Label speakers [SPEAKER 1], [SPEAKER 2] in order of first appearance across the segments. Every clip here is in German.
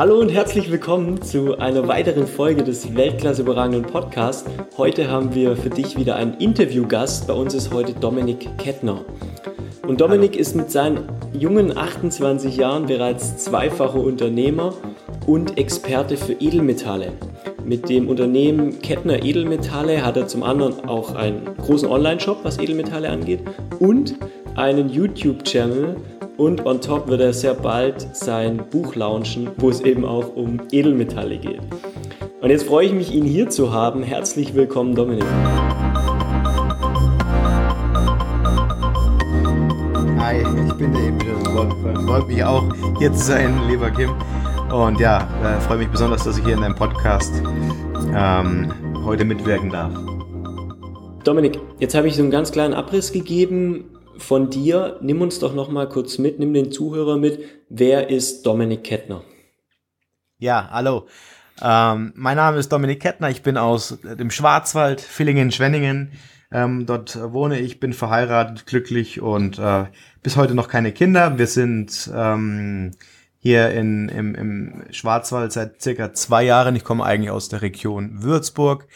[SPEAKER 1] Hallo und herzlich willkommen zu einer weiteren Folge des Weltklasse überragenden Podcasts. Heute haben wir für dich wieder einen Interviewgast. Bei uns ist heute Dominik Kettner. Und Dominik ist mit seinen jungen 28 Jahren bereits zweifacher Unternehmer und Experte für Edelmetalle. Mit dem Unternehmen Kettner Edelmetalle hat er zum anderen auch einen großen Online-Shop, was Edelmetalle angeht, und einen YouTube-Channel, und on top wird er sehr bald sein Buch launchen, wo es eben auch um Edelmetalle geht. Und jetzt freue ich mich, ihn hier zu haben. Herzlich willkommen, Dominik.
[SPEAKER 2] Hi, ich bin der wieder. Freut mich auch, hier zu sein, lieber Kim. Und ja, äh, freue mich besonders, dass ich hier in deinem Podcast ähm, heute mitwirken darf.
[SPEAKER 1] Dominik, jetzt habe ich so einen ganz kleinen Abriss gegeben von dir. Nimm uns doch noch mal kurz mit, nimm den Zuhörer mit. Wer ist Dominik Kettner?
[SPEAKER 2] Ja, hallo. Ähm, mein Name ist Dominik Kettner. Ich bin aus dem Schwarzwald, Villingen, Schwenningen. Ähm, dort wohne ich, bin verheiratet, glücklich und äh, bis heute noch keine Kinder. Wir sind ähm, hier in, im, im Schwarzwald seit circa zwei Jahren. Ich komme eigentlich aus der Region Würzburg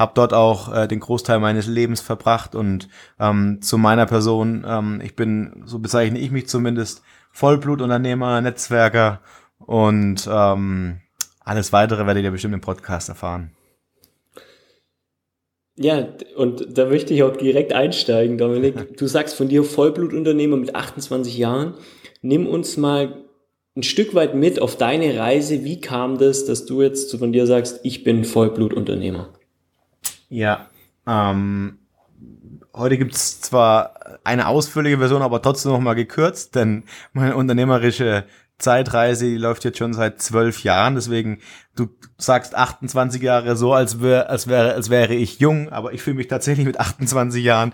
[SPEAKER 2] habe dort auch äh, den Großteil meines Lebens verbracht und ähm, zu meiner Person, ähm, ich bin, so bezeichne ich mich zumindest, Vollblutunternehmer, Netzwerker und ähm, alles weitere werdet ihr bestimmt im Podcast erfahren.
[SPEAKER 1] Ja, und da möchte ich auch direkt einsteigen, Dominik. Du sagst von dir Vollblutunternehmer mit 28 Jahren. Nimm uns mal ein Stück weit mit auf deine Reise. Wie kam das, dass du jetzt von dir sagst, ich bin Vollblutunternehmer?
[SPEAKER 2] Ja, ähm, heute gibt's zwar eine ausführliche Version, aber trotzdem noch mal gekürzt, denn meine unternehmerische Zeitreise läuft jetzt schon seit zwölf Jahren, deswegen du sagst 28 Jahre so, als wäre, als wäre, als wäre ich jung, aber ich fühle mich tatsächlich mit 28 Jahren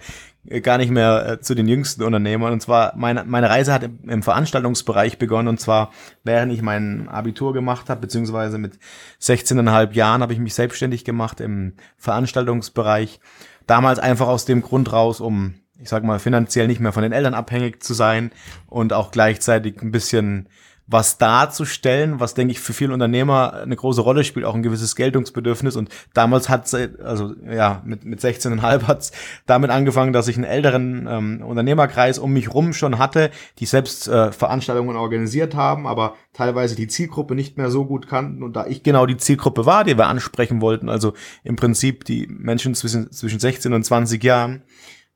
[SPEAKER 2] gar nicht mehr äh, zu den jüngsten Unternehmern. Und zwar, meine, meine Reise hat im, Veranstaltungsbereich begonnen. Und zwar, während ich mein Abitur gemacht habe, beziehungsweise mit 16,5 Jahren habe ich mich selbstständig gemacht im Veranstaltungsbereich. Damals einfach aus dem Grund raus, um, ich sag mal, finanziell nicht mehr von den Eltern abhängig zu sein und auch gleichzeitig ein bisschen was darzustellen, was denke ich für viele Unternehmer eine große Rolle spielt, auch ein gewisses Geltungsbedürfnis. Und damals hat also ja, mit, mit 16,5 hat es damit angefangen, dass ich einen älteren ähm, Unternehmerkreis um mich rum schon hatte, die selbst äh, Veranstaltungen organisiert haben, aber teilweise die Zielgruppe nicht mehr so gut kannten. Und da ich genau die Zielgruppe war, die wir ansprechen wollten, also im Prinzip die Menschen zwischen, zwischen 16 und 20 Jahren,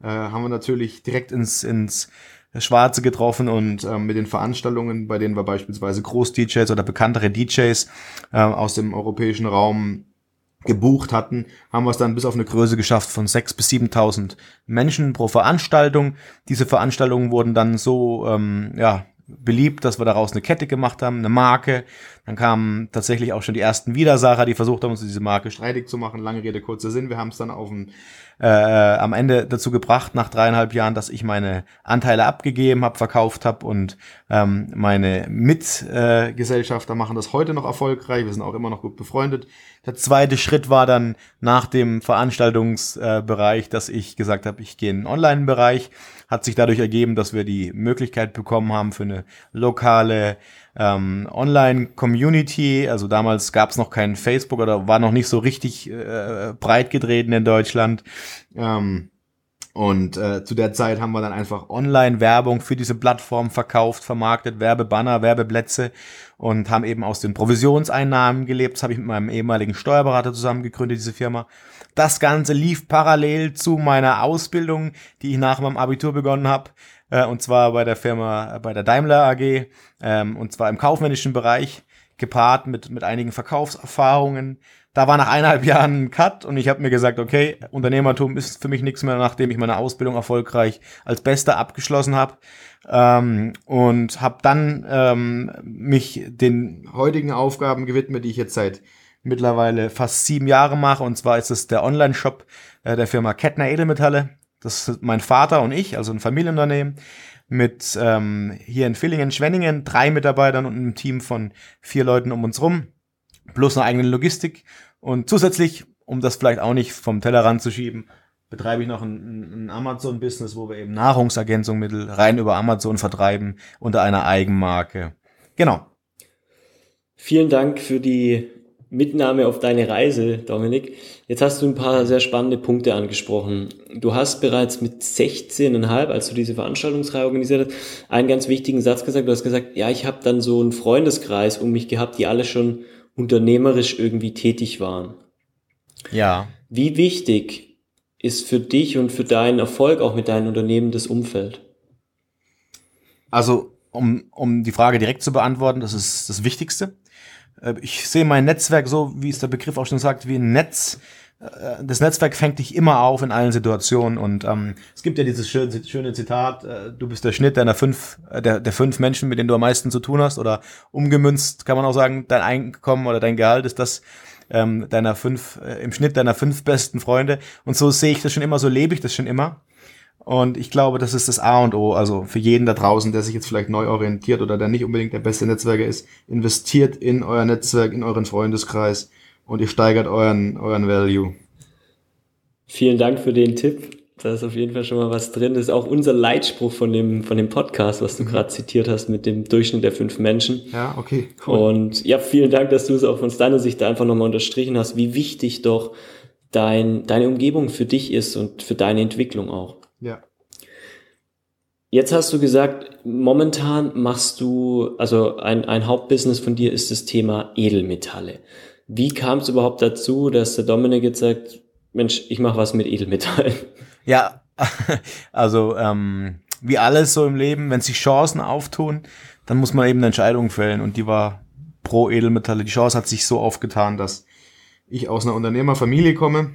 [SPEAKER 2] äh, haben wir natürlich direkt ins, ins Schwarze getroffen und ähm, mit den Veranstaltungen, bei denen wir beispielsweise Groß-DJs oder bekanntere DJs äh, aus dem europäischen Raum gebucht hatten, haben wir es dann bis auf eine Größe geschafft von 6.000 bis 7.000 Menschen pro Veranstaltung. Diese Veranstaltungen wurden dann so ähm, ja, beliebt, dass wir daraus eine Kette gemacht haben, eine Marke. Dann kamen tatsächlich auch schon die ersten Widersacher, die versucht haben, uns diese Marke streitig zu machen. Lange Rede, kurzer Sinn. Wir haben es dann auf ein äh, am Ende dazu gebracht, nach dreieinhalb Jahren, dass ich meine Anteile abgegeben habe, verkauft habe und ähm, meine Mitgesellschafter äh, machen das heute noch erfolgreich. Wir sind auch immer noch gut befreundet. Der zweite Schritt war dann nach dem Veranstaltungsbereich, äh, dass ich gesagt habe, ich gehe in den Online-Bereich. Hat sich dadurch ergeben, dass wir die Möglichkeit bekommen haben für eine lokale ähm, Online-Community. Also damals gab es noch kein Facebook oder war noch nicht so richtig äh, breit getreten in Deutschland. Ähm, und äh, zu der Zeit haben wir dann einfach Online-Werbung für diese Plattform verkauft, vermarktet, Werbebanner, Werbeplätze und haben eben aus den Provisionseinnahmen gelebt. Das habe ich mit meinem ehemaligen Steuerberater zusammen gegründet, diese Firma. Das Ganze lief parallel zu meiner Ausbildung, die ich nach meinem Abitur begonnen habe äh, und zwar bei der Firma, bei der Daimler AG, ähm, und zwar im kaufmännischen Bereich, gepaart mit, mit einigen Verkaufserfahrungen. Da war nach eineinhalb Jahren ein Cut und ich habe mir gesagt, okay, Unternehmertum ist für mich nichts mehr, nachdem ich meine Ausbildung erfolgreich als Bester abgeschlossen habe. Ähm, und habe dann ähm, mich den heutigen Aufgaben gewidmet, die ich jetzt seit mittlerweile fast sieben Jahren mache. Und zwar ist es der Online-Shop äh, der Firma Kettner Edelmetalle. Das ist mein Vater und ich, also ein Familienunternehmen mit ähm, hier in Villingen, Schwenningen, drei Mitarbeitern und einem Team von vier Leuten um uns rum, plus eine eigene Logistik. Und zusätzlich, um das vielleicht auch nicht vom Tellerrand zu schieben, betreibe ich noch ein, ein Amazon-Business, wo wir eben Nahrungsergänzungsmittel rein über Amazon vertreiben unter einer Eigenmarke. Genau.
[SPEAKER 1] Vielen Dank für die Mitnahme auf deine Reise, Dominik. Jetzt hast du ein paar sehr spannende Punkte angesprochen. Du hast bereits mit 16,5, als du diese Veranstaltungsreihe organisiert hast, einen ganz wichtigen Satz gesagt. Du hast gesagt, ja, ich habe dann so einen Freundeskreis um mich gehabt, die alle schon unternehmerisch irgendwie tätig waren.
[SPEAKER 2] Ja.
[SPEAKER 1] Wie wichtig ist für dich und für deinen Erfolg auch mit deinem Unternehmen das Umfeld?
[SPEAKER 2] Also, um, um die Frage direkt zu beantworten, das ist das Wichtigste. Äh, ich sehe mein Netzwerk so, wie es der Begriff auch schon sagt, wie ein Netz. Äh, das Netzwerk fängt dich immer auf in allen Situationen und ähm, es gibt ja dieses schöne, schöne Zitat, äh, du bist der Schnitt deiner fünf, äh, der, der fünf Menschen, mit denen du am meisten zu tun hast oder umgemünzt kann man auch sagen, dein Einkommen oder dein Gehalt ist das ähm, deiner fünf, äh, im Schnitt deiner fünf besten Freunde und so sehe ich das schon immer, so lebe ich das schon immer und ich glaube, das ist das A und O. Also für jeden da draußen, der sich jetzt vielleicht neu orientiert oder der nicht unbedingt der beste Netzwerker ist, investiert in euer Netzwerk, in euren Freundeskreis und ihr steigert euren, euren Value.
[SPEAKER 1] Vielen Dank für den Tipp. Da ist auf jeden Fall schon mal was drin. Das ist auch unser Leitspruch von dem, von dem Podcast, was du mhm. gerade zitiert hast mit dem Durchschnitt der fünf Menschen.
[SPEAKER 2] Ja, okay.
[SPEAKER 1] Cool. Und ja, vielen Dank, dass du es auch von deiner Sicht da einfach nochmal unterstrichen hast, wie wichtig doch dein, deine Umgebung für dich ist und für deine Entwicklung auch.
[SPEAKER 2] Ja.
[SPEAKER 1] Jetzt hast du gesagt, momentan machst du, also ein, ein Hauptbusiness von dir ist das Thema Edelmetalle. Wie kam es überhaupt dazu, dass der Dominik jetzt sagt, Mensch, ich mache was mit Edelmetallen?
[SPEAKER 2] Ja, also ähm, wie alles so im Leben, wenn sich Chancen auftun, dann muss man eben eine Entscheidung fällen und die war pro Edelmetalle. Die Chance hat sich so aufgetan, dass ich aus einer Unternehmerfamilie komme.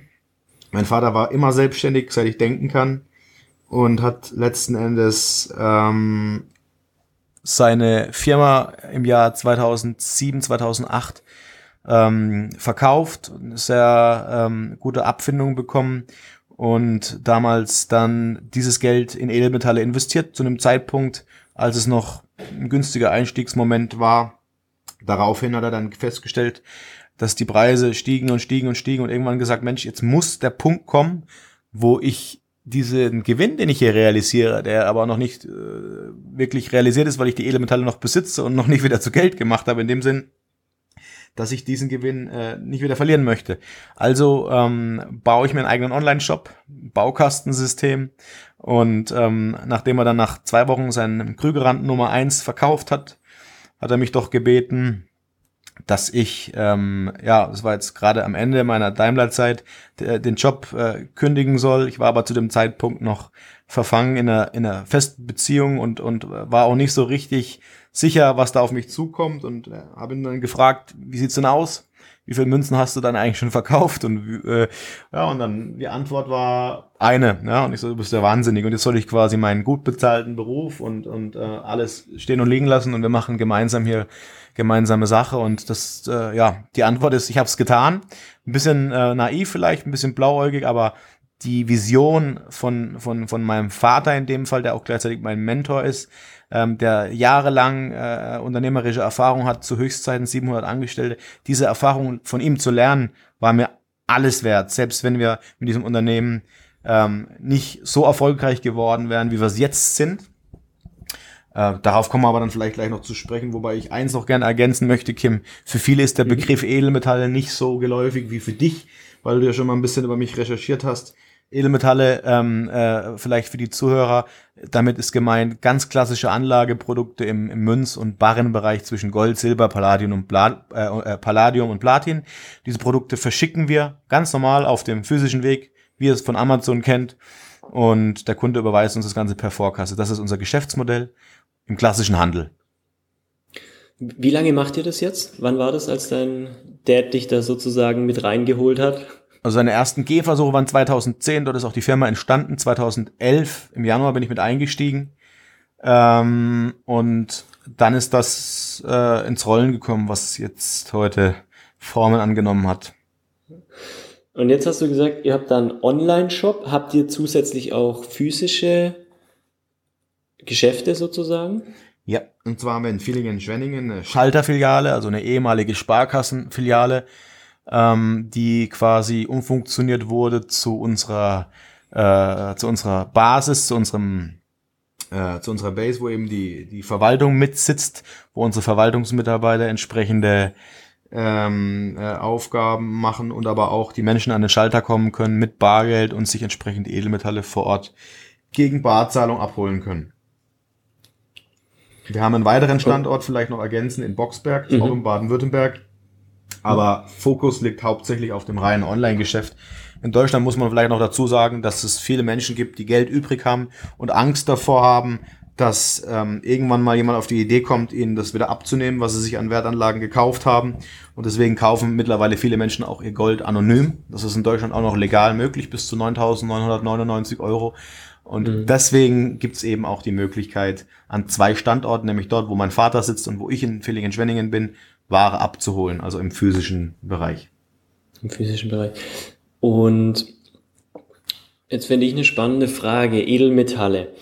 [SPEAKER 2] Mein Vater war immer selbstständig, seit ich denken kann und hat letzten Endes ähm, seine Firma im Jahr 2007, 2008 ähm, verkauft, sehr ähm, gute Abfindung bekommen und damals dann dieses Geld in Edelmetalle investiert, zu einem Zeitpunkt, als es noch ein günstiger Einstiegsmoment war. Daraufhin hat er dann festgestellt, dass die Preise stiegen und stiegen und stiegen und irgendwann gesagt, Mensch, jetzt muss der Punkt kommen, wo ich diesen Gewinn, den ich hier realisiere, der aber noch nicht äh, wirklich realisiert ist, weil ich die Elementale noch besitze und noch nicht wieder zu Geld gemacht habe, in dem Sinn, dass ich diesen Gewinn äh, nicht wieder verlieren möchte. Also ähm, baue ich mir einen eigenen Online-Shop, Baukastensystem und ähm, nachdem er dann nach zwei Wochen seinen Krügerrand Nummer eins verkauft hat, hat er mich doch gebeten, dass ich, ähm, ja, das war jetzt gerade am Ende meiner Daimler-Zeit, den Job äh, kündigen soll. Ich war aber zu dem Zeitpunkt noch verfangen in einer, in einer festen Beziehung und, und war auch nicht so richtig sicher, was da auf mich zukommt und äh, habe ihn dann gefragt, wie sieht's denn aus? Wie viele Münzen hast du dann eigentlich schon verkauft? Und äh, ja, und dann die Antwort war eine, ja, und ich so, du bist ja wahnsinnig. Und jetzt soll ich quasi meinen gut bezahlten Beruf und, und äh, alles stehen und liegen lassen und wir machen gemeinsam hier gemeinsame Sache. Und das, äh, ja, die Antwort ist, ich habe es getan. Ein bisschen äh, naiv vielleicht, ein bisschen blauäugig, aber die Vision von, von, von meinem Vater in dem Fall, der auch gleichzeitig mein Mentor ist, ähm, der jahrelang äh, unternehmerische Erfahrung hat, zu Höchstzeiten 700 Angestellte, diese Erfahrung von ihm zu lernen, war mir alles wert. Selbst wenn wir mit diesem Unternehmen ähm, nicht so erfolgreich geworden wären, wie wir es jetzt sind, äh, darauf kommen wir aber dann vielleicht gleich noch zu sprechen, wobei ich eins noch gerne ergänzen möchte, Kim. Für viele ist der mhm. Begriff Edelmetalle nicht so geläufig wie für dich, weil du ja schon mal ein bisschen über mich recherchiert hast. Edelmetalle, ähm, äh, vielleicht für die Zuhörer, damit ist gemeint ganz klassische Anlageprodukte im, im Münz- und Barrenbereich zwischen Gold, Silber, Palladium und, Pla äh, äh, Palladium und Platin. Diese Produkte verschicken wir ganz normal auf dem physischen Weg, wie ihr es von Amazon kennt. Und der Kunde überweist uns das Ganze per Vorkasse. Das ist unser Geschäftsmodell im klassischen Handel.
[SPEAKER 1] Wie lange macht ihr das jetzt? Wann war das, als dein Dad dich da sozusagen mit reingeholt hat?
[SPEAKER 2] Also seine ersten Gehversuche waren 2010, dort ist auch die Firma entstanden. 2011, im Januar bin ich mit eingestiegen. Ähm, und dann ist das äh, ins Rollen gekommen, was jetzt heute Formen angenommen hat.
[SPEAKER 1] Und jetzt hast du gesagt, ihr habt da einen Online-Shop. Habt ihr zusätzlich auch physische Geschäfte sozusagen?
[SPEAKER 2] Ja, und zwar haben wir in Villingen-Schwenningen eine Schalterfiliale, also eine ehemalige Sparkassenfiliale, ähm, die quasi umfunktioniert wurde zu unserer äh, zu unserer Basis, zu unserem äh, zu unserer Base, wo eben die, die Verwaltung mitsitzt, wo unsere Verwaltungsmitarbeiter entsprechende ähm, äh, Aufgaben machen und aber auch die Menschen an den Schalter kommen können mit Bargeld und sich entsprechend Edelmetalle vor Ort gegen Barzahlung abholen können. Wir haben einen weiteren Standort vielleicht noch ergänzen in Boxberg, mhm. auch in Baden-Württemberg. Aber Fokus liegt hauptsächlich auf dem reinen Online-Geschäft. In Deutschland muss man vielleicht noch dazu sagen, dass es viele Menschen gibt, die Geld übrig haben und Angst davor haben, dass ähm, irgendwann mal jemand auf die Idee kommt, ihnen das wieder abzunehmen, was sie sich an Wertanlagen gekauft haben. Und deswegen kaufen mittlerweile viele Menschen auch ihr Gold anonym. Das ist in Deutschland auch noch legal möglich, bis zu 9.999 Euro. Und mhm. deswegen gibt's eben auch die Möglichkeit, an zwei Standorten, nämlich dort, wo mein Vater sitzt und wo ich in Villingen-Schwenningen bin, Ware abzuholen, also im physischen Bereich.
[SPEAKER 1] Im physischen Bereich. Und jetzt finde ich eine spannende Frage, Edelmetalle.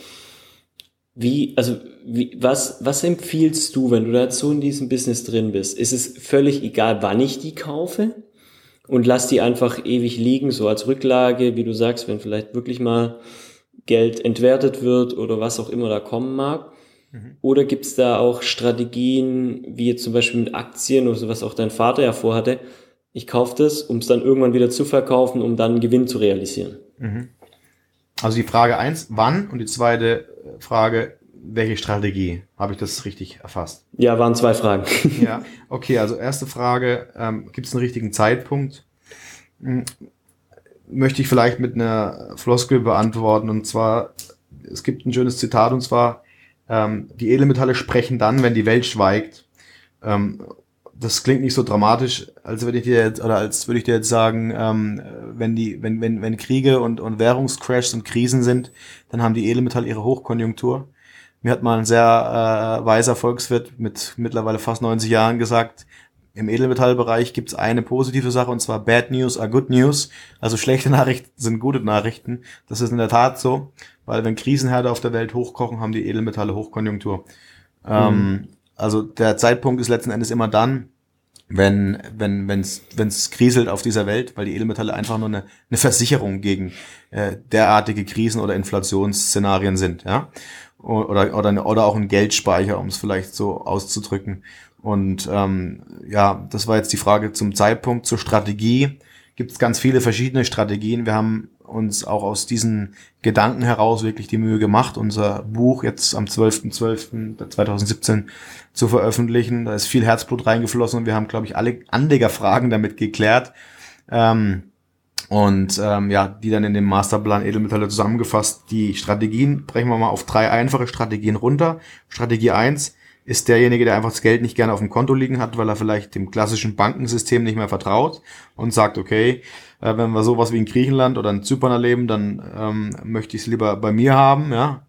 [SPEAKER 1] Wie, also, wie, was, was empfiehlst du, wenn du da so in diesem Business drin bist? Ist es völlig egal, wann ich die kaufe? Und lass die einfach ewig liegen, so als Rücklage, wie du sagst, wenn vielleicht wirklich mal Geld entwertet wird oder was auch immer da kommen mag? Mhm. Oder gibt es da auch Strategien, wie jetzt zum Beispiel mit Aktien oder so, was auch dein Vater ja vorhatte? Ich kaufe das, um es dann irgendwann wieder zu verkaufen, um dann Gewinn zu realisieren. Mhm.
[SPEAKER 2] Also die Frage eins, wann? Und die zweite Frage, welche Strategie? Habe ich das richtig erfasst?
[SPEAKER 1] Ja, waren zwei Fragen.
[SPEAKER 2] ja, okay, also erste Frage, ähm, gibt es einen richtigen Zeitpunkt? Hm, möchte ich vielleicht mit einer Floskel beantworten. Und zwar, es gibt ein schönes Zitat, und zwar, ähm, die Edelmetalle sprechen dann, wenn die Welt schweigt. Ähm, das klingt nicht so dramatisch, als würde ich dir jetzt, oder als würde ich dir jetzt sagen, ähm, wenn die, wenn, wenn, wenn Kriege und, und Währungscrashs und Krisen sind, dann haben die Edelmetalle ihre Hochkonjunktur. Mir hat mal ein sehr äh, weiser Volkswirt mit mittlerweile fast 90 Jahren gesagt, im Edelmetallbereich gibt es eine positive Sache und zwar Bad News are Good News. Also schlechte Nachrichten sind gute Nachrichten. Das ist in der Tat so, weil wenn Krisenherde auf der Welt hochkochen, haben die Edelmetalle Hochkonjunktur. Ähm, mhm. Ähm, also der Zeitpunkt ist letzten Endes immer dann, wenn wenn wenn's wenn's kriselt auf dieser Welt, weil die Edelmetalle einfach nur eine, eine Versicherung gegen äh, derartige Krisen oder Inflationsszenarien sind, ja oder oder oder auch ein Geldspeicher, um es vielleicht so auszudrücken. Und ähm, ja, das war jetzt die Frage zum Zeitpunkt, zur Strategie. Gibt es ganz viele verschiedene Strategien. Wir haben uns auch aus diesen Gedanken heraus wirklich die Mühe gemacht, unser Buch jetzt am 12.12.2017 zu veröffentlichen. Da ist viel Herzblut reingeflossen und wir haben, glaube ich, alle Anlegerfragen damit geklärt. Ähm, und ähm, ja, die dann in dem Masterplan Edelmetalle zusammengefasst. Die Strategien brechen wir mal auf drei einfache Strategien runter. Strategie eins ist derjenige, der einfach das Geld nicht gerne auf dem Konto liegen hat, weil er vielleicht dem klassischen Bankensystem nicht mehr vertraut und sagt, okay, äh, wenn wir sowas wie in Griechenland oder in Zypern erleben, dann ähm, möchte ich es lieber bei mir haben, ja.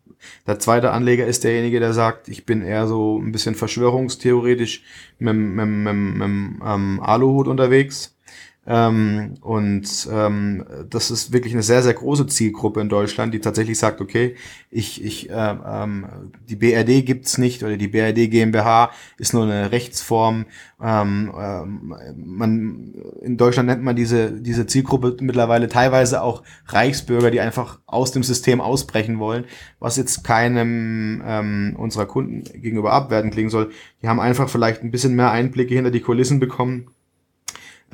[SPEAKER 2] Der zweite Anleger ist derjenige, der sagt, ich bin eher so ein bisschen verschwörungstheoretisch mit, mit, mit, mit ähm, Aluhut unterwegs ähm, und ähm, das ist wirklich eine sehr, sehr große Zielgruppe in Deutschland, die tatsächlich sagt, okay, ich, ich, äh, ähm, die BRD gibt's nicht oder die BRD GmbH ist nur eine Rechtsform. Ähm, ähm, man, in Deutschland nennt man diese, diese Zielgruppe mittlerweile teilweise auch Reichsbürger, die einfach aus dem System ausbrechen wollen, was jetzt keinem ähm, unserer Kunden gegenüber abwerten klingen soll. Die haben einfach vielleicht ein bisschen mehr Einblicke hinter die Kulissen bekommen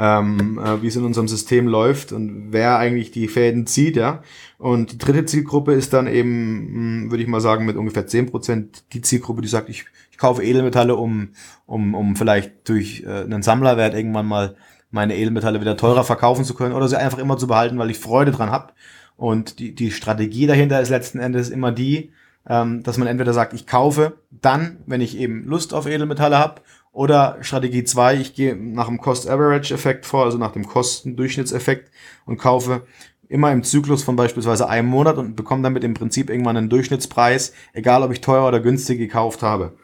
[SPEAKER 2] ähm, äh, wie es in unserem System läuft und wer eigentlich die Fäden zieht, ja. Und die dritte Zielgruppe ist dann eben, hm, würde ich mal sagen, mit ungefähr zehn Prozent die Zielgruppe, die sagt, ich, ich kaufe Edelmetalle, um, um, um vielleicht durch äh, einen Sammlerwert irgendwann mal meine Edelmetalle wieder teurer verkaufen zu können oder sie einfach immer zu behalten, weil ich Freude dran habe. Und die, die Strategie dahinter ist letzten Endes immer die, ähm, dass man entweder sagt, ich kaufe dann, wenn ich eben Lust auf Edelmetalle habe oder Strategie 2, ich gehe nach dem Cost-Average-Effekt vor, also nach dem Kostendurchschnittseffekt und kaufe immer im Zyklus von beispielsweise einem Monat und bekomme damit im Prinzip irgendwann einen Durchschnittspreis, egal ob ich teuer oder günstig gekauft habe.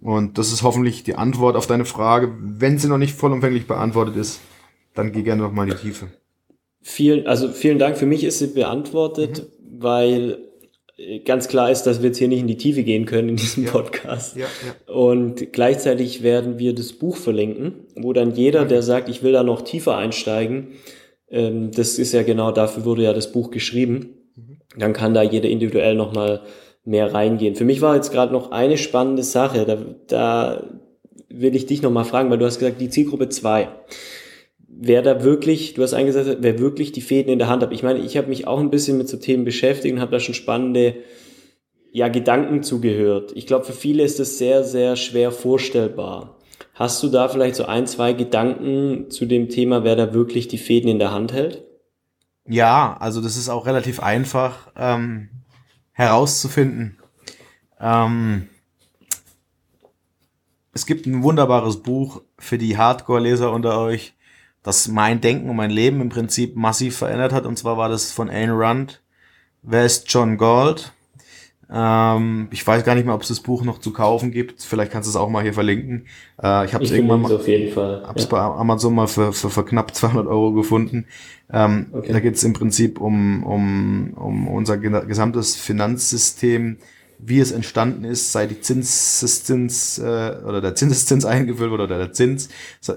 [SPEAKER 2] Und das ist hoffentlich die Antwort auf deine Frage. Wenn sie noch nicht vollumfänglich beantwortet ist, dann geh gerne noch mal in die Tiefe.
[SPEAKER 1] Vielen, also vielen Dank. Für mich ist sie beantwortet, mhm. weil ganz klar ist, dass wir jetzt hier nicht in die Tiefe gehen können in diesem ja. Podcast. Ja, ja. Und gleichzeitig werden wir das Buch verlinken, wo dann jeder, der sagt, ich will da noch tiefer einsteigen, ähm, das ist ja genau dafür wurde ja das Buch geschrieben, mhm. dann kann da jeder individuell nochmal mehr reingehen. Für mich war jetzt gerade noch eine spannende Sache, da, da will ich dich nochmal fragen, weil du hast gesagt, die Zielgruppe 2 wer da wirklich, du hast eingesetzt, wer wirklich die Fäden in der Hand hat. Ich meine, ich habe mich auch ein bisschen mit so Themen beschäftigt und habe da schon spannende ja, Gedanken zugehört. Ich glaube, für viele ist das sehr, sehr schwer vorstellbar. Hast du da vielleicht so ein, zwei Gedanken zu dem Thema, wer da wirklich die Fäden in der Hand hält?
[SPEAKER 2] Ja, also das ist auch relativ einfach ähm, herauszufinden. Ähm, es gibt ein wunderbares Buch für die Hardcore-Leser unter euch, das mein Denken und mein Leben im Prinzip massiv verändert hat. Und zwar war das von Ayn Rand. Wer ist John Galt? Ähm, ich weiß gar nicht mehr, ob es das Buch noch zu kaufen gibt. Vielleicht kannst du es auch mal hier verlinken. Äh, ich habe es irgendwann mal,
[SPEAKER 1] auf jeden Fall.
[SPEAKER 2] Hab's ja. bei Amazon mal für, für, für knapp 200 Euro gefunden. Ähm, okay. Da geht es im Prinzip um, um, um unser gesamtes Finanzsystem wie es entstanden ist, seit die Zinseszins äh, oder der Zinseszins eingeführt wurde oder der Zins,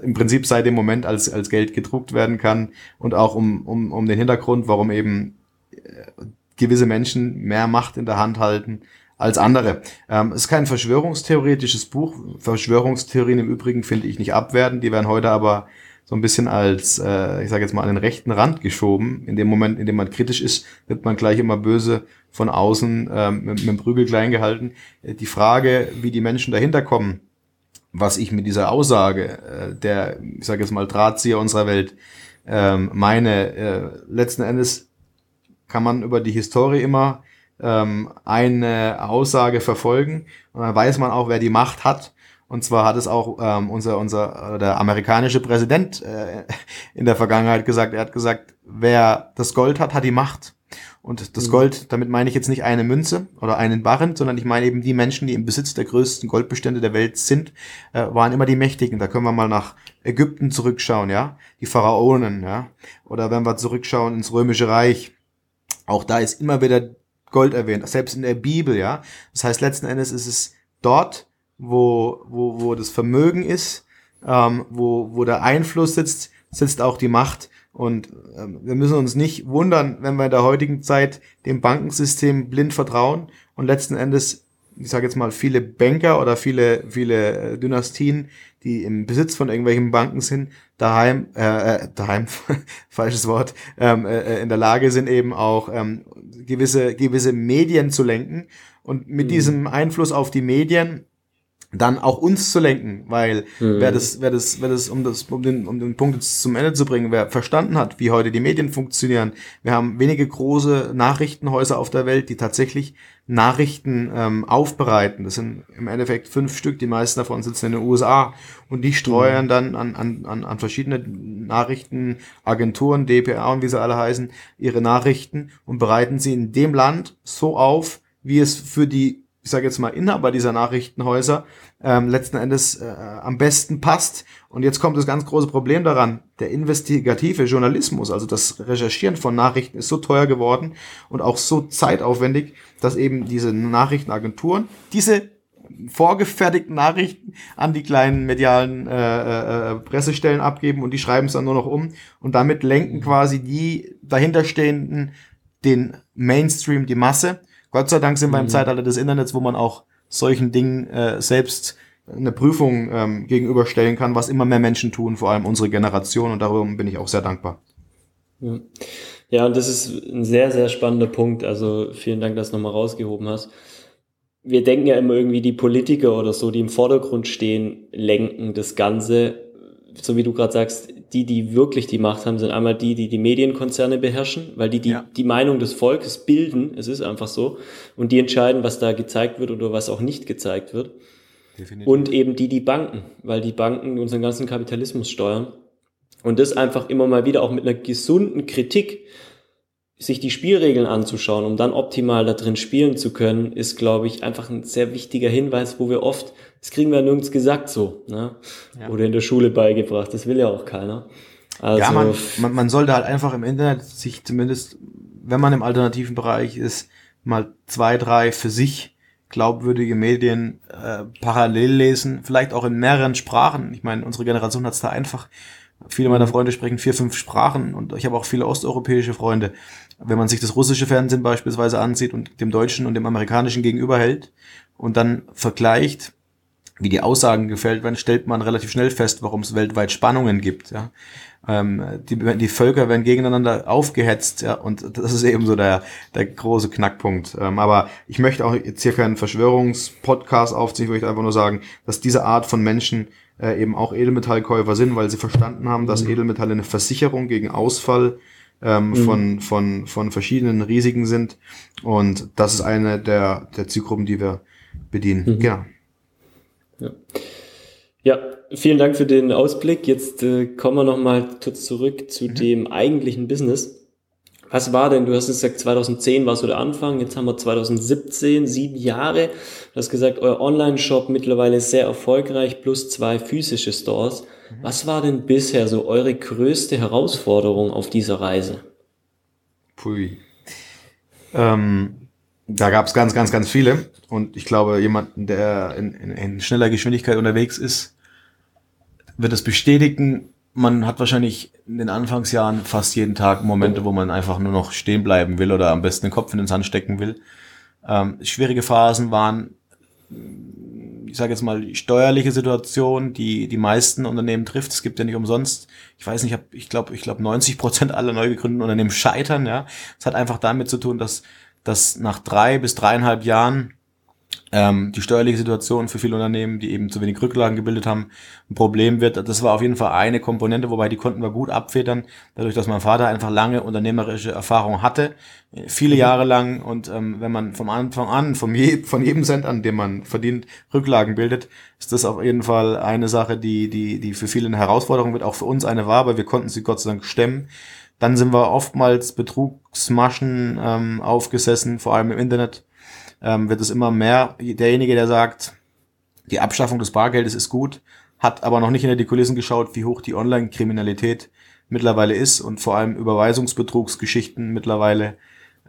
[SPEAKER 2] im Prinzip seit dem Moment, als, als Geld gedruckt werden kann und auch um, um, um den Hintergrund, warum eben äh, gewisse Menschen mehr Macht in der Hand halten als andere. Ähm, es ist kein verschwörungstheoretisches Buch. Verschwörungstheorien im Übrigen finde ich nicht abwerten, die werden heute aber so ein bisschen als, äh, ich sage jetzt mal, an den rechten Rand geschoben. In dem Moment, in dem man kritisch ist, wird man gleich immer böse von außen ähm, mit, dem Prügel klein gehalten. Äh, die Frage, wie die Menschen dahinter kommen, was ich mit dieser Aussage äh, der, ich sage jetzt mal, Drahtzieher unserer Welt ähm, meine, äh, letzten Endes kann man über die Historie immer ähm, eine Aussage verfolgen und dann weiß man auch, wer die Macht hat und zwar hat es auch ähm, unser, unser äh, der amerikanische Präsident äh, in der Vergangenheit gesagt. Er hat gesagt, wer das Gold hat, hat die Macht. Und das mhm. Gold, damit meine ich jetzt nicht eine Münze oder einen Barren, sondern ich meine eben die Menschen, die im Besitz der größten Goldbestände der Welt sind, äh, waren immer die Mächtigen. Da können wir mal nach Ägypten zurückschauen, ja, die Pharaonen, ja, oder wenn wir zurückschauen ins Römische Reich, auch da ist immer wieder Gold erwähnt, selbst in der Bibel, ja. Das heißt, letzten Endes ist es dort, wo, wo, wo das Vermögen ist, ähm, wo, wo der Einfluss sitzt, sitzt auch die Macht. Und ähm, wir müssen uns nicht wundern, wenn wir in der heutigen Zeit dem Bankensystem blind vertrauen und letzten Endes, ich sage jetzt mal, viele Banker oder viele, viele äh, Dynastien, die im Besitz von irgendwelchen Banken sind, daheim, äh, äh daheim, falsches Wort, ähm, äh, äh, in der Lage sind eben auch ähm, gewisse, gewisse Medien zu lenken. Und mit mhm. diesem Einfluss auf die Medien dann auch uns zu lenken, weil mhm. wer das, wer das, wer das, um das, um den, um den Punkt jetzt zum Ende zu bringen, wer verstanden hat, wie heute die Medien funktionieren, wir haben wenige große Nachrichtenhäuser auf der Welt, die tatsächlich Nachrichten ähm, aufbereiten. Das sind im Endeffekt fünf Stück, die meisten davon sitzen in den USA und die streuen mhm. dann an, an, an, an verschiedene Nachrichtenagenturen, DPA und wie sie alle heißen, ihre Nachrichten und bereiten sie in dem Land so auf, wie es für die ich sage jetzt mal, Inhaber dieser Nachrichtenhäuser ähm, letzten Endes äh, am besten passt. Und jetzt kommt das ganz große Problem daran. Der investigative Journalismus, also das Recherchieren von Nachrichten, ist so teuer geworden und auch so zeitaufwendig, dass eben diese Nachrichtenagenturen diese vorgefertigten Nachrichten an die kleinen medialen äh, äh, Pressestellen abgeben und die schreiben es dann nur noch um und damit lenken quasi die dahinterstehenden den Mainstream, die Masse Gott sei Dank sind wir im mhm. Zeitalter des Internets, wo man auch solchen Dingen äh, selbst eine Prüfung ähm, gegenüberstellen kann, was immer mehr Menschen tun, vor allem unsere Generation. Und darum bin ich auch sehr dankbar.
[SPEAKER 1] Ja, und das ist ein sehr, sehr spannender Punkt. Also vielen Dank, dass du nochmal rausgehoben hast. Wir denken ja immer irgendwie, die Politiker oder so, die im Vordergrund stehen, lenken das Ganze. So wie du gerade sagst, die, die wirklich die Macht haben, sind einmal die, die die Medienkonzerne beherrschen, weil die die, ja. die Meinung des Volkes bilden, es ist einfach so, und die entscheiden, was da gezeigt wird oder was auch nicht gezeigt wird. Definitiv. Und eben die, die Banken, weil die Banken unseren ganzen Kapitalismus steuern. Und das einfach immer mal wieder auch mit einer gesunden Kritik sich die Spielregeln anzuschauen, um dann optimal da drin spielen zu können, ist, glaube ich, einfach ein sehr wichtiger Hinweis, wo wir oft, das kriegen wir nirgends gesagt so, ne? Ja. oder in der Schule beigebracht, das will ja auch keiner.
[SPEAKER 2] Also, ja, man, man, man sollte halt einfach im Internet sich zumindest, wenn man im alternativen Bereich ist, mal zwei, drei für sich glaubwürdige Medien äh, parallel lesen, vielleicht auch in mehreren Sprachen. Ich meine, unsere Generation hat es da einfach Viele meiner Freunde sprechen vier, fünf Sprachen und ich habe auch viele osteuropäische Freunde. Wenn man sich das russische Fernsehen beispielsweise ansieht und dem deutschen und dem amerikanischen gegenüberhält und dann vergleicht, wie die Aussagen gefällt werden, stellt man relativ schnell fest, warum es weltweit Spannungen gibt. Ja. Ähm, die, die Völker werden gegeneinander aufgehetzt, ja, und das ist eben so der, der große Knackpunkt. Ähm, aber ich möchte auch jetzt hier keinen Verschwörungspodcast aufziehen, ich möchte einfach nur sagen, dass diese Art von Menschen äh, eben auch Edelmetallkäufer sind, weil sie verstanden haben, dass mhm. Edelmetalle eine Versicherung gegen Ausfall ähm, mhm. von, von, von verschiedenen Risiken sind. Und das ist eine der, der Zielgruppen, die wir bedienen. Mhm. Genau.
[SPEAKER 1] Ja. ja, vielen Dank für den Ausblick. Jetzt äh, kommen wir nochmal kurz zurück zu mhm. dem eigentlichen Business. Was war denn, du hast gesagt, 2010 war so der Anfang, jetzt haben wir 2017, sieben Jahre. Du hast gesagt, euer Online-Shop mittlerweile sehr erfolgreich, plus zwei physische Stores. Mhm. Was war denn bisher so eure größte Herausforderung auf dieser Reise?
[SPEAKER 2] Pui. Ähm, da gab es ganz, ganz, ganz viele. Und ich glaube, jemanden, der in, in, in schneller Geschwindigkeit unterwegs ist, wird es bestätigen. Man hat wahrscheinlich in den Anfangsjahren fast jeden Tag Momente, wo man einfach nur noch stehen bleiben will oder am besten den Kopf in den Sand stecken will. Ähm, schwierige Phasen waren, ich sage jetzt mal, die steuerliche Situation, die die meisten Unternehmen trifft. Es gibt ja nicht umsonst, ich weiß nicht, ich glaube, ich glaube 90 Prozent aller neu gegründeten Unternehmen scheitern. Ja, es hat einfach damit zu tun, dass dass nach drei bis dreieinhalb Jahren ähm, die steuerliche Situation für viele Unternehmen, die eben zu wenig Rücklagen gebildet haben, ein Problem wird. Das war auf jeden Fall eine Komponente, wobei die konnten wir gut abfedern, dadurch, dass mein Vater einfach lange unternehmerische Erfahrung hatte, viele mhm. Jahre lang. Und ähm, wenn man vom Anfang an, vom je, von jedem Cent an, den man verdient, Rücklagen bildet, ist das auf jeden Fall eine Sache, die, die, die für viele eine Herausforderung wird, auch für uns eine war, weil wir konnten sie Gott sei Dank stemmen. Dann sind wir oftmals Betrugsmaschen ähm, aufgesessen, vor allem im Internet. Ähm, wird es immer mehr derjenige, der sagt, die Abschaffung des Bargeldes ist gut, hat aber noch nicht hinter die Kulissen geschaut, wie hoch die Online-Kriminalität mittlerweile ist und vor allem Überweisungsbetrugsgeschichten mittlerweile,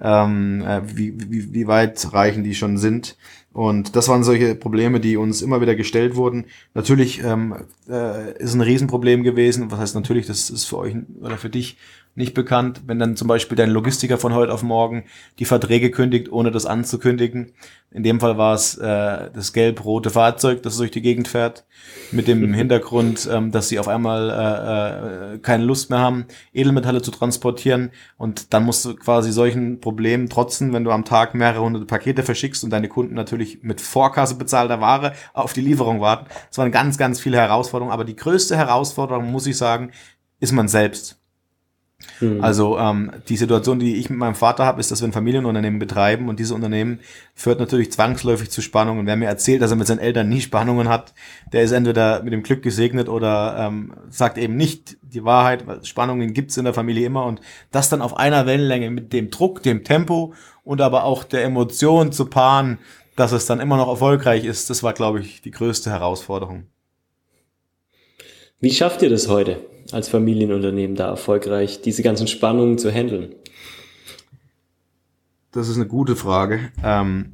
[SPEAKER 2] ähm, äh, wie, wie, wie weit reichen die schon sind. Und das waren solche Probleme, die uns immer wieder gestellt wurden. Natürlich ähm, äh, ist ein Riesenproblem gewesen. Was heißt natürlich, das ist für euch oder für dich nicht bekannt, wenn dann zum Beispiel dein Logistiker von heute auf morgen die Verträge kündigt, ohne das anzukündigen. In dem Fall war es äh, das gelb-rote Fahrzeug, das durch die Gegend fährt, mit dem Hintergrund, ähm, dass sie auf einmal äh, äh, keine Lust mehr haben, Edelmetalle zu transportieren. Und dann musst du quasi solchen Problemen trotzen, wenn du am Tag mehrere hundert Pakete verschickst und deine Kunden natürlich mit Vorkasse bezahlter Ware auf die Lieferung warten. Das waren ganz, ganz viele Herausforderungen. Aber die größte Herausforderung, muss ich sagen, ist man selbst. Mhm. Also ähm, die Situation, die ich mit meinem Vater habe, ist, dass wir ein Familienunternehmen betreiben und dieses Unternehmen führt natürlich zwangsläufig zu Spannungen. Wer mir erzählt, dass er mit seinen Eltern nie Spannungen hat, der ist entweder mit dem Glück gesegnet oder ähm, sagt eben nicht die Wahrheit, Spannungen gibt's in der Familie immer und das dann auf einer Wellenlänge mit dem Druck, dem Tempo und aber auch der Emotion zu paaren, dass es dann immer noch erfolgreich ist, das war, glaube ich, die größte Herausforderung.
[SPEAKER 1] Wie schafft ihr das heute? als Familienunternehmen da erfolgreich diese ganzen Spannungen zu handeln?
[SPEAKER 2] Das ist eine gute Frage. Ähm,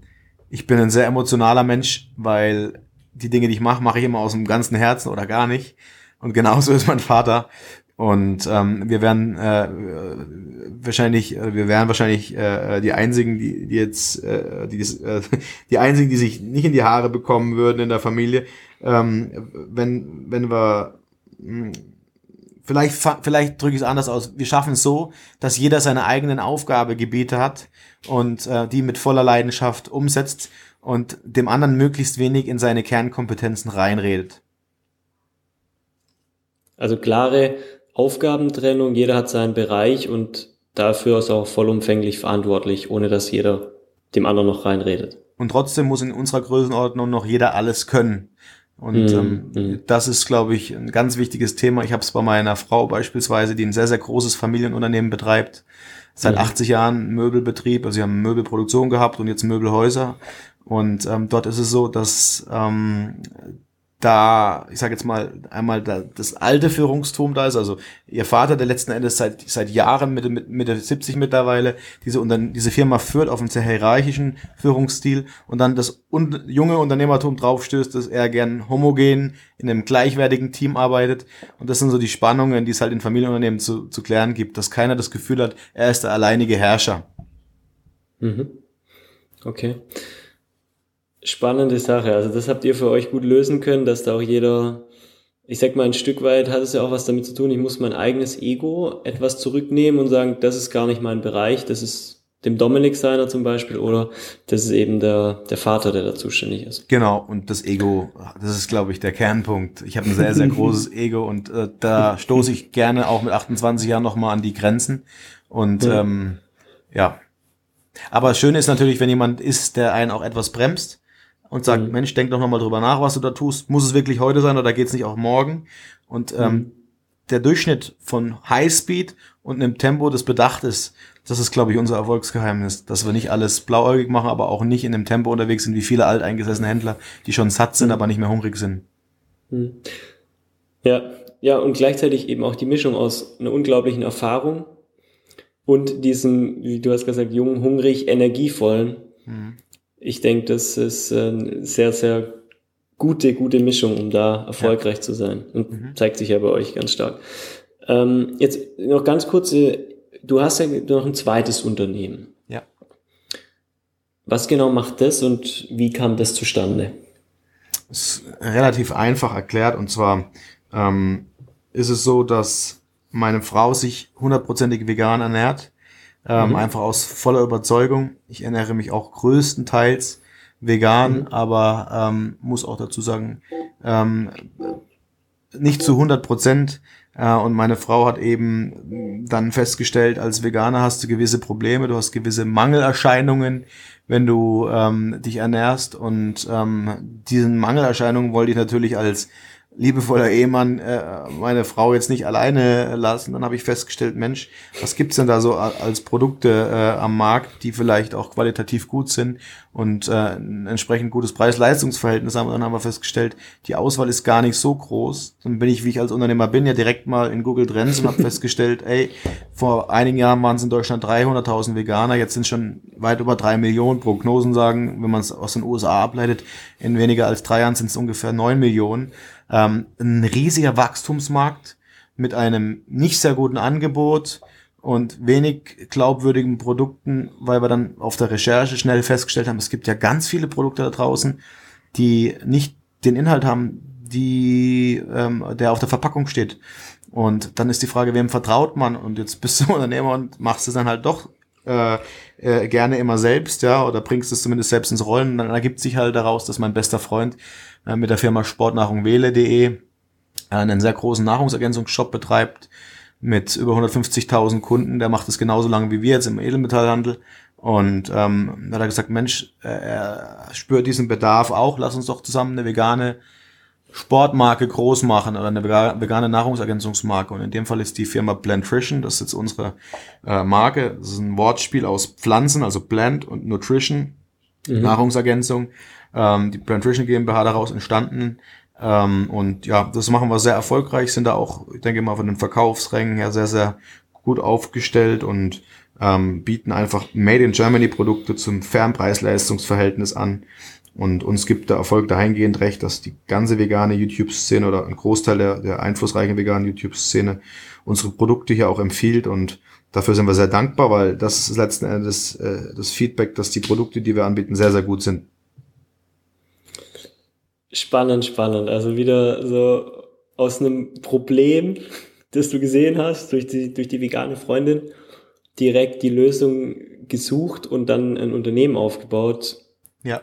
[SPEAKER 2] ich bin ein sehr emotionaler Mensch, weil die Dinge, die ich mache, mache ich immer aus dem ganzen Herzen oder gar nicht. Und genauso ist mein Vater. Und ähm, wir werden äh, wahrscheinlich, äh, wir wären wahrscheinlich äh, die einzigen, die, die jetzt, äh, die, äh, die einzigen, die sich nicht in die Haare bekommen würden in der Familie, ähm, wenn wenn wir hm, vielleicht, vielleicht drücke ich es anders aus. Wir schaffen es so, dass jeder seine eigenen Aufgabegebiete hat und äh, die mit voller Leidenschaft umsetzt und dem anderen möglichst wenig in seine Kernkompetenzen reinredet.
[SPEAKER 1] Also klare Aufgabentrennung, jeder hat seinen Bereich und dafür ist auch vollumfänglich verantwortlich, ohne dass jeder dem anderen noch reinredet.
[SPEAKER 2] Und trotzdem muss in unserer Größenordnung noch jeder alles können. Und mhm. ähm, mhm. das ist, glaube ich, ein ganz wichtiges Thema. Ich habe es bei meiner Frau beispielsweise, die ein sehr, sehr großes Familienunternehmen betreibt, seit mhm. 80 Jahren Möbelbetrieb. Also sie haben Möbelproduktion gehabt und jetzt Möbelhäuser. Und ähm, dort ist es so, dass ähm, da, ich sage jetzt mal, einmal da, das alte Führungsturm da ist, also ihr Vater, der letzten Endes seit, seit Jahren, Mitte, Mitte 70 mittlerweile, diese, Unter diese Firma führt auf einem sehr hierarchischen Führungsstil und dann das un junge Unternehmertum draufstößt, dass er gern homogen in einem gleichwertigen Team arbeitet und das sind so die Spannungen, die es halt in Familienunternehmen zu, zu klären gibt, dass keiner das Gefühl hat, er ist der alleinige Herrscher.
[SPEAKER 1] Mhm. Okay spannende Sache. Also das habt ihr für euch gut lösen können, dass da auch jeder, ich sag mal, ein Stück weit hat es ja auch was damit zu tun, ich muss mein eigenes Ego etwas zurücknehmen und sagen, das ist gar nicht mein Bereich, das ist dem Dominik seiner zum Beispiel oder das ist eben der, der Vater, der da zuständig ist.
[SPEAKER 2] Genau, und das Ego, das ist, glaube ich, der Kernpunkt. Ich habe ein sehr, sehr großes Ego und äh, da stoße ich gerne auch mit 28 Jahren nochmal an die Grenzen. Und ja. ähm, ja. Aber das Schöne ist natürlich, wenn jemand ist, der einen auch etwas bremst, und sagt, mhm. Mensch, denk doch nochmal drüber nach, was du da tust. Muss es wirklich heute sein oder geht's nicht auch morgen? Und ähm, mhm. der Durchschnitt von Highspeed und einem Tempo, das bedacht ist, das ist, glaube ich, unser Erfolgsgeheimnis, dass wir nicht alles blauäugig machen, aber auch nicht in dem Tempo unterwegs sind wie viele alteingesessene Händler, die schon satt sind, mhm. aber nicht mehr hungrig sind.
[SPEAKER 1] Mhm. Ja, ja, und gleichzeitig eben auch die Mischung aus einer unglaublichen Erfahrung und diesem, wie du hast gesagt, jungen, hungrig, energievollen. Mhm ich denke, das ist eine sehr, sehr gute, gute Mischung, um da erfolgreich ja. zu sein. Und mhm. zeigt sich ja bei euch ganz stark. Ähm, jetzt noch ganz kurz, du hast ja noch ein zweites Unternehmen.
[SPEAKER 2] Ja.
[SPEAKER 1] Was genau macht das und wie kam das zustande?
[SPEAKER 2] Das ist relativ einfach erklärt und zwar ähm, ist es so, dass meine Frau sich hundertprozentig vegan ernährt ähm, mhm. Einfach aus voller Überzeugung. Ich ernähre mich auch größtenteils vegan, mhm. aber ähm, muss auch dazu sagen, ähm, nicht zu 100 Prozent. Äh, und meine Frau hat eben dann festgestellt, als Veganer hast du gewisse Probleme, du hast gewisse Mangelerscheinungen, wenn du ähm, dich ernährst. Und ähm, diesen Mangelerscheinungen wollte ich natürlich als liebevoller Ehemann äh, meine Frau jetzt nicht alleine lassen. Dann habe ich festgestellt, Mensch, was gibt's denn da so als Produkte äh, am Markt, die vielleicht auch qualitativ gut sind und äh, ein entsprechend gutes Preis-Leistungs-Verhältnis haben. Dann haben wir festgestellt, die Auswahl ist gar nicht so groß. Dann bin ich, wie ich als Unternehmer bin, ja direkt mal in Google Trends und habe festgestellt, ey, vor einigen Jahren waren es in Deutschland 300.000 Veganer, jetzt sind schon weit über drei Millionen. Prognosen sagen, wenn man es aus den USA ableitet, in weniger als drei Jahren sind es ungefähr neun Millionen. Ähm, ein riesiger Wachstumsmarkt mit einem nicht sehr guten Angebot und wenig glaubwürdigen Produkten, weil wir dann auf der Recherche schnell festgestellt haben, es gibt ja ganz viele Produkte da draußen, die nicht den Inhalt haben, die, ähm, der auf der Verpackung steht. Und dann ist die Frage, wem vertraut man? Und jetzt bist du Unternehmer und machst es dann halt doch äh, äh, gerne immer selbst, ja, oder bringst es zumindest selbst ins Rollen. Und dann ergibt sich halt daraus, dass mein bester Freund äh, mit der Firma sportnahrungwähle.de äh, einen sehr großen Nahrungsergänzungsshop betreibt mit über 150.000 Kunden. Der macht es genauso lange wie wir jetzt im Edelmetallhandel. Und ähm, da hat er gesagt, Mensch, äh, er spürt diesen Bedarf auch, lass uns doch zusammen eine vegane Sportmarke groß machen oder eine vegane Nahrungsergänzungsmarke. Und in dem Fall ist die Firma Blendtrition, das ist jetzt unsere äh, Marke. Das ist ein Wortspiel aus Pflanzen, also Blend und Nutrition, mhm. Nahrungsergänzung. Ähm, die Blendtrition GmbH daraus entstanden. Ähm, und ja, das machen wir sehr erfolgreich, sind da auch, ich denke mal, von den Verkaufsrängen her sehr, sehr gut aufgestellt und ähm, bieten einfach Made in Germany Produkte zum fairen Preis-Leistungs-Verhältnis an. Und uns gibt der Erfolg dahingehend recht, dass die ganze vegane YouTube-Szene oder ein Großteil der, der einflussreichen veganen YouTube-Szene unsere Produkte hier auch empfiehlt und dafür sind wir sehr dankbar, weil das ist letzten Endes äh, das Feedback, dass die Produkte, die wir anbieten, sehr, sehr gut sind.
[SPEAKER 1] Spannend, spannend. Also wieder so aus einem Problem, das du gesehen hast, durch die, durch die vegane Freundin, direkt die Lösung gesucht und dann ein Unternehmen aufgebaut.
[SPEAKER 2] Ja.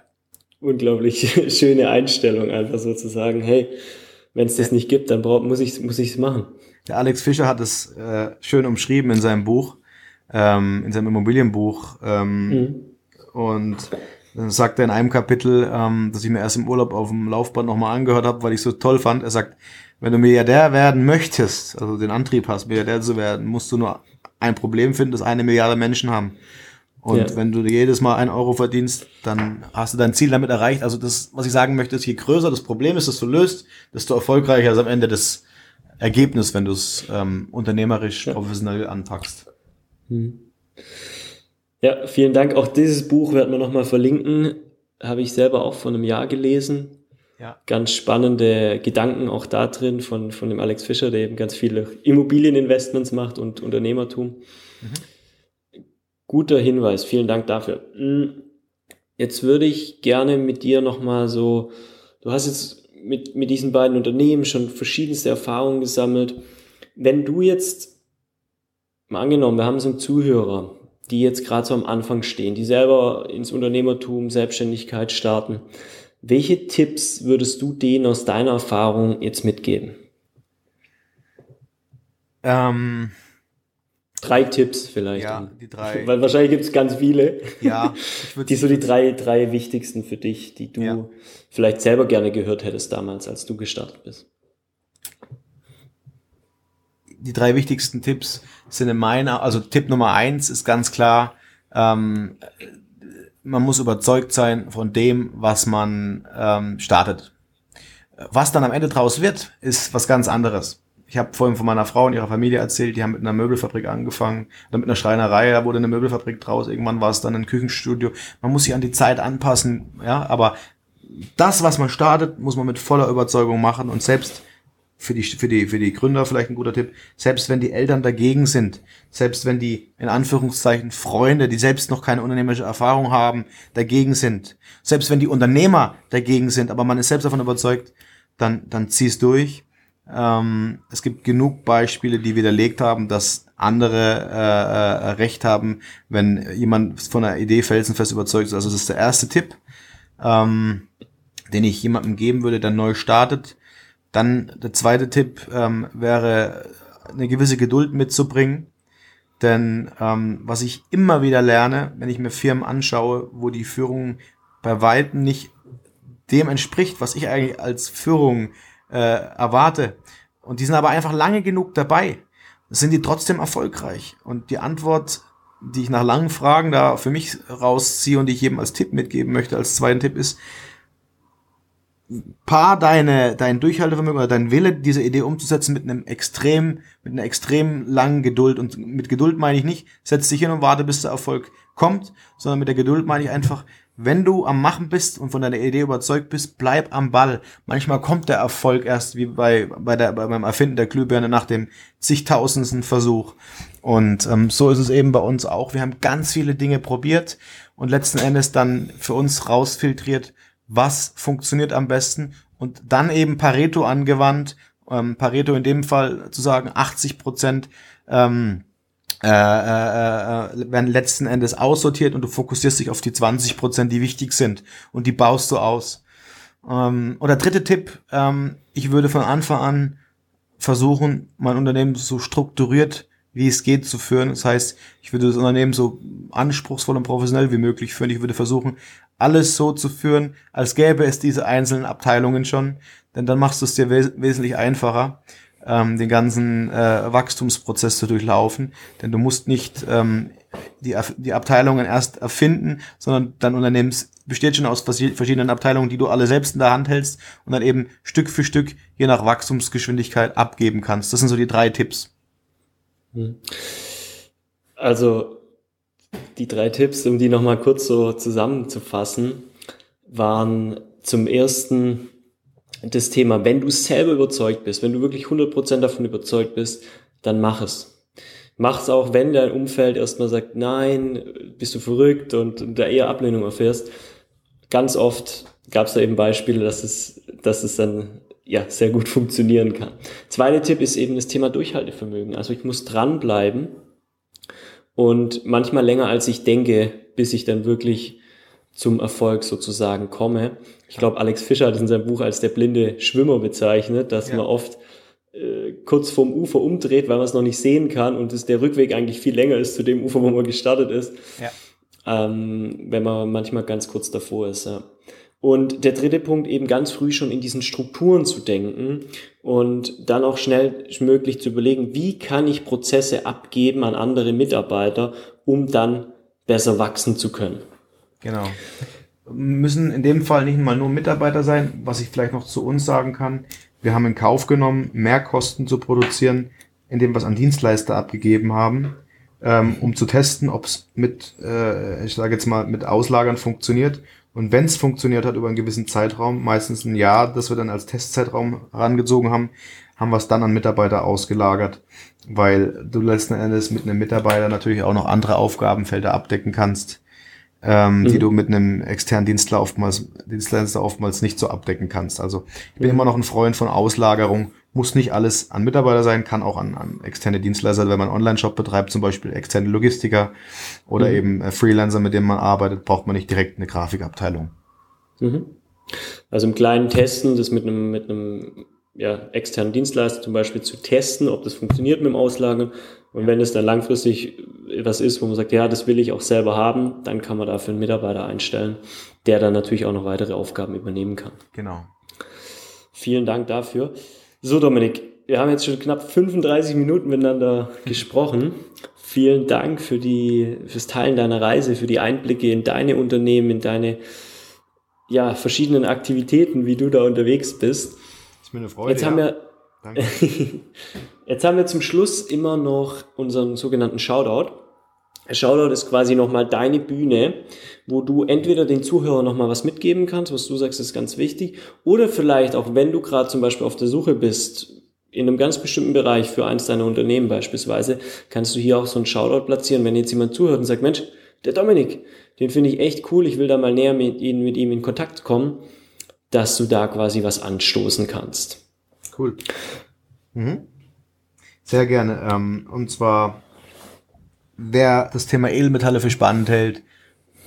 [SPEAKER 1] Unglaublich schöne Einstellung, einfach so zu sagen, hey, wenn es das nicht gibt, dann brauch, muss ich muss es machen.
[SPEAKER 2] Der Alex Fischer hat es äh, schön umschrieben in seinem Buch, ähm, in seinem Immobilienbuch. Ähm, mhm. Und dann sagt er in einem Kapitel, ähm, das ich mir erst im Urlaub auf dem Laufband nochmal angehört habe, weil ich so toll fand. Er sagt, wenn du Milliardär werden möchtest, also den Antrieb hast, Milliardär zu werden, musst du nur ein Problem finden, das eine Milliarde Menschen haben. Und
[SPEAKER 1] Ja.
[SPEAKER 2] wenn du jedes Mal ein Euro verdienst, dann hast du dein Ziel damit erreicht. Also das, was ich sagen möchte, ist, je größer das Problem ist, das du löst, desto erfolgreicher ist am Ende das Ergebnis, wenn du es ähm, unternehmerisch professionell anpackst.
[SPEAKER 1] Ja, vielen Dank. Auch dieses Buch werden wir nochmal verlinken. Habe ich selber auch vor einem Jahr gelesen.
[SPEAKER 2] Ja.
[SPEAKER 1] Ganz spannende Gedanken auch da drin von, von dem Alex Fischer, der eben ganz viele Immobilieninvestments macht und Unternehmertum. Guter Hinweis, vielen Dank dafür. Mm, Jetzt würde ich gerne mit dir nochmal so, du hast jetzt mit, mit diesen beiden Unternehmen schon verschiedenste Erfahrungen gesammelt. Wenn du jetzt, mal angenommen, wir haben so einen Zuhörer, die jetzt gerade so am Anfang stehen, die selber ins Unternehmertum, Selbstständigkeit starten. Welche Tipps würdest du denen aus deiner Erfahrung jetzt mitgeben?
[SPEAKER 2] Ähm,
[SPEAKER 1] Drei Tipps vielleicht.
[SPEAKER 2] ja, die drei.
[SPEAKER 1] Weil wahrscheinlich gibt es ganz viele.
[SPEAKER 2] Ja,
[SPEAKER 1] Die so die drei, drei wichtigsten für dich, die du
[SPEAKER 2] Ja.
[SPEAKER 1] vielleicht selber gerne gehört hättest damals, als du gestartet bist.
[SPEAKER 2] die drei wichtigsten Tipps sind in meiner, also Tipp Nummer eins ist ganz klar, ähm, man muss überzeugt sein von dem, was man ähm, startet. Was dann am Ende draus wird, ist was ganz anderes. Ich habe vorhin von meiner Frau und ihrer Familie erzählt, die haben mit einer Möbelfabrik angefangen, dann mit einer Schreinerei, da wurde eine Möbelfabrik draus, irgendwann war es dann ein Küchenstudio. Man muss sich an die Zeit anpassen, ja, aber das, was man startet, muss man mit voller Überzeugung machen und selbst für die, für die, für die Gründer vielleicht ein guter Tipp, selbst wenn die Eltern dagegen sind, selbst wenn die, in Anführungszeichen, Freunde, die selbst noch keine unternehmerische Erfahrung haben, dagegen sind, selbst wenn die Unternehmer dagegen sind, aber man ist selbst davon überzeugt, dann, dann zieh's durch. Ähm, es gibt genug Beispiele, die widerlegt haben, dass andere äh, äh, recht haben, wenn jemand von einer Idee felsenfest überzeugt ist. Also das ist der erste Tipp, ähm, den ich jemandem geben würde, der neu startet. Dann der zweite Tipp ähm, wäre, eine gewisse Geduld mitzubringen. Denn ähm, was ich immer wieder lerne, wenn ich mir Firmen anschaue, wo die Führung bei Weitem nicht dem entspricht, was ich eigentlich als Führung äh, erwarte, und die sind aber einfach lange genug dabei, sind die trotzdem erfolgreich. Und die Antwort, die ich nach langen Fragen da für mich rausziehe und die ich jedem als Tipp mitgeben möchte, als zweiten Tipp ist, paar deine, dein Durchhaltevermögen oder dein Wille, diese Idee umzusetzen mit einem extrem, mit einer extrem langen Geduld. Und mit Geduld meine ich nicht, setz dich hin und warte, bis der Erfolg kommt, sondern mit der Geduld meine ich einfach, wenn du am Machen bist und von deiner Idee überzeugt bist, bleib am Ball. Manchmal kommt der Erfolg erst wie bei, bei der, bei, beim Erfinden der Glühbirne nach dem zigtausendsten Versuch. Und ähm, so ist es eben bei uns auch. Wir haben ganz viele Dinge probiert und letzten Endes dann für uns rausfiltriert, was funktioniert am besten und dann eben Pareto angewandt. Ähm, Pareto in dem Fall zu sagen, 80 Prozent ähm, äh, äh, äh, werden letzten Endes aussortiert und du fokussierst dich auf die 20 Prozent, die wichtig sind und die baust du aus. Ähm, oder dritte Tipp, ähm, ich würde von Anfang an versuchen, mein Unternehmen so strukturiert wie es geht zu führen. Das heißt, ich würde das Unternehmen so anspruchsvoll und professionell wie möglich führen. Ich würde versuchen, alles so zu führen, als gäbe es diese einzelnen Abteilungen schon, denn dann machst du es dir wes wesentlich einfacher, ähm, den ganzen äh, Wachstumsprozess zu durchlaufen, denn du musst nicht ähm, die, die Abteilungen erst erfinden, sondern dein Unternehmen besteht schon aus verschiedenen Abteilungen, die du alle selbst in der Hand hältst und dann eben Stück für Stück je nach Wachstumsgeschwindigkeit abgeben kannst. Das sind so die drei Tipps.
[SPEAKER 1] Also die drei Tipps, um die nochmal kurz so zusammenzufassen, waren zum ersten das Thema, wenn du selber überzeugt bist, wenn du wirklich 100% davon überzeugt bist, dann mach es. Mach es auch, wenn dein Umfeld erstmal sagt, nein, bist du verrückt und, da eher Ablehnung erfährst. Ganz oft gab es da eben Beispiele, dass es, dass es dann ja, sehr gut funktionieren kann. Zweiter Tipp ist eben das Thema Durchhaltevermögen. Also ich muss dranbleiben und manchmal länger als ich denke, bis ich dann wirklich zum Erfolg sozusagen komme. Ich glaube, Alex Fischer hat es in seinem Buch als der blinde Schwimmer bezeichnet, dass ja. man oft äh, kurz vorm Ufer umdreht, weil man es noch nicht sehen kann und es der Rückweg eigentlich viel länger ist zu dem Ufer, wo man gestartet ist. Ja. Ähm, wenn man manchmal ganz kurz davor ist. Ja. Und der dritte Punkt, eben ganz früh schon in diesen Strukturen zu denken und dann auch schnell möglich zu überlegen, wie kann ich Prozesse abgeben an andere Mitarbeiter, um dann besser wachsen zu können.
[SPEAKER 2] Genau. Müssen in dem Fall nicht mal nur Mitarbeiter sein, was ich vielleicht noch zu uns sagen kann. Wir haben in Kauf genommen, mehr Kosten zu produzieren, indem wir es an Dienstleister abgegeben haben, ähm, um zu testen, ob es mit, äh, ich sage jetzt mal, mit Auslagern funktioniert. Und wenn es funktioniert hat über einen gewissen Zeitraum, meistens ein Jahr, das wir dann als Testzeitraum herangezogen haben, haben wir es dann an Mitarbeiter ausgelagert, weil du letzten Endes mit einem Mitarbeiter natürlich auch noch andere Aufgabenfelder abdecken kannst, ähm, mhm. die du mit einem externen Dienstler oftmals, Dienstleister oftmals nicht so abdecken kannst. Also ich bin mhm. immer noch ein Freund von Auslagerung. Muss nicht alles an Mitarbeiter sein, kann auch an, an externe Dienstleister, wenn man einen Online-Shop betreibt, zum Beispiel externe Logistiker oder mhm. eben äh, Freelancer, mit dem man arbeitet, braucht man nicht direkt eine Grafikabteilung.
[SPEAKER 1] Mhm. Also im kleinen Testen, das mit einem, mit einem ja, externen Dienstleister zum Beispiel zu testen, ob das funktioniert mit dem Auslagern. Und wenn es dann langfristig etwas ist, wo man sagt, ja, das will ich auch selber haben, dann kann man dafür einen Mitarbeiter einstellen, der dann natürlich auch noch weitere Aufgaben übernehmen kann.
[SPEAKER 2] Genau.
[SPEAKER 1] Vielen Dank dafür. So, Dominik, wir haben jetzt schon knapp 35 Minuten miteinander gesprochen. Vielen Dank für die, fürs Teilen deiner Reise, für die Einblicke in deine Unternehmen, in deine ja, verschiedenen Aktivitäten, wie du da unterwegs bist.
[SPEAKER 2] Ist mir eine Freude.
[SPEAKER 1] Jetzt haben wir, jetzt haben wir zum Schluss immer noch unseren sogenannten Shoutout. Shoutout ist quasi nochmal deine Bühne, wo du entweder den Zuhörern nochmal was mitgeben kannst, was du sagst, ist ganz wichtig, oder vielleicht auch, wenn du gerade zum Beispiel auf der Suche bist, in einem ganz bestimmten Bereich für eins deiner Unternehmen beispielsweise, kannst du hier auch so einen Shoutout platzieren, wenn jetzt jemand zuhört und sagt, Mensch, der Dominik, den finde ich echt cool, ich will da mal näher mit, ihm, mit ihm in Kontakt kommen dass du da quasi was anstoßen kannst.
[SPEAKER 2] Cool. Mhm. Sehr gerne. Ähm, und zwar, wer das Thema Edelmetalle für spannend hält,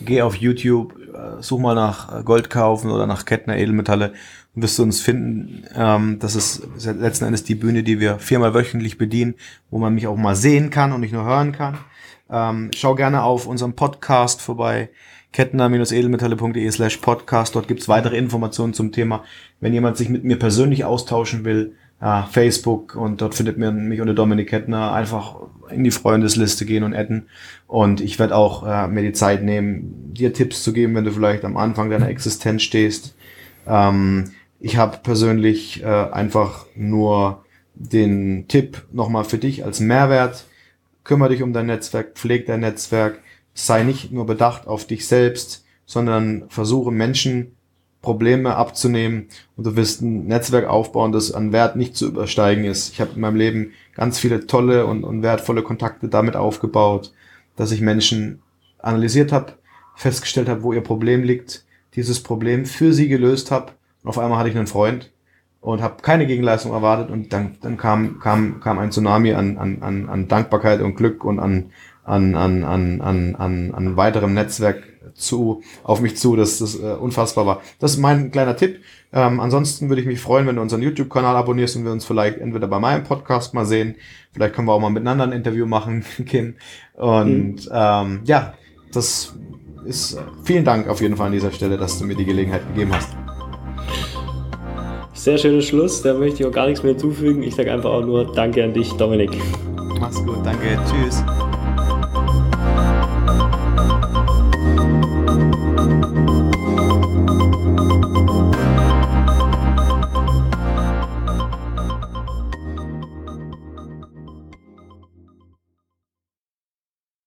[SPEAKER 2] geh auf YouTube, äh, such mal nach Gold kaufen oder nach Kettner Edelmetalle und wirst du uns finden. Ähm, das ist letzten Endes die Bühne, die wir viermal wöchentlich bedienen, wo man mich auch mal sehen kann und nicht nur hören kann. Ähm, schau gerne auf unserem Podcast vorbei kettner-edelmetalle.de slash podcast. Dort gibt's weitere Informationen zum Thema. Wenn jemand sich mit mir persönlich austauschen will, ja, Facebook und dort findet man mich unter Dominik Kettner. Einfach in die Freundesliste gehen und adden. Und ich werde auch äh, mir die Zeit nehmen, dir Tipps zu geben, wenn du vielleicht am Anfang deiner Existenz stehst. Ähm, ich habe persönlich äh, einfach nur den Tipp nochmal für dich als Mehrwert. Kümmere dich um dein Netzwerk, pfleg dein Netzwerk, sei nicht nur bedacht auf dich selbst, sondern versuche Menschen Probleme abzunehmen und du wirst ein Netzwerk aufbauen, das an Wert nicht zu übersteigen ist. Ich habe in meinem Leben ganz viele tolle und, und wertvolle Kontakte damit aufgebaut, dass ich Menschen analysiert habe, festgestellt habe, wo ihr Problem liegt, dieses Problem für sie gelöst habe und auf einmal hatte ich einen Freund und habe keine Gegenleistung erwartet und dann, dann kam, kam, kam ein Tsunami an, an, an, an Dankbarkeit und Glück und an, an, an, an, an, an, an weiterem Netzwerk zu, auf mich zu, dass das äh, unfassbar war. Das ist mein kleiner Tipp. Ähm, ansonsten würde ich mich freuen, wenn du unseren YouTube-Kanal abonnierst und wir uns vielleicht entweder bei meinem Podcast mal sehen. Vielleicht können wir auch mal miteinander ein Interview machen, Kim. Und mhm. ähm, ja, das ist vielen Dank auf jeden Fall an dieser Stelle, dass du mir die Gelegenheit gegeben hast.
[SPEAKER 1] Sehr schöner Schluss, da möchte ich auch gar nichts mehr hinzufügen. Ich sage einfach auch nur Danke an dich, Dominik.
[SPEAKER 2] Mach's gut, danke, tschüss.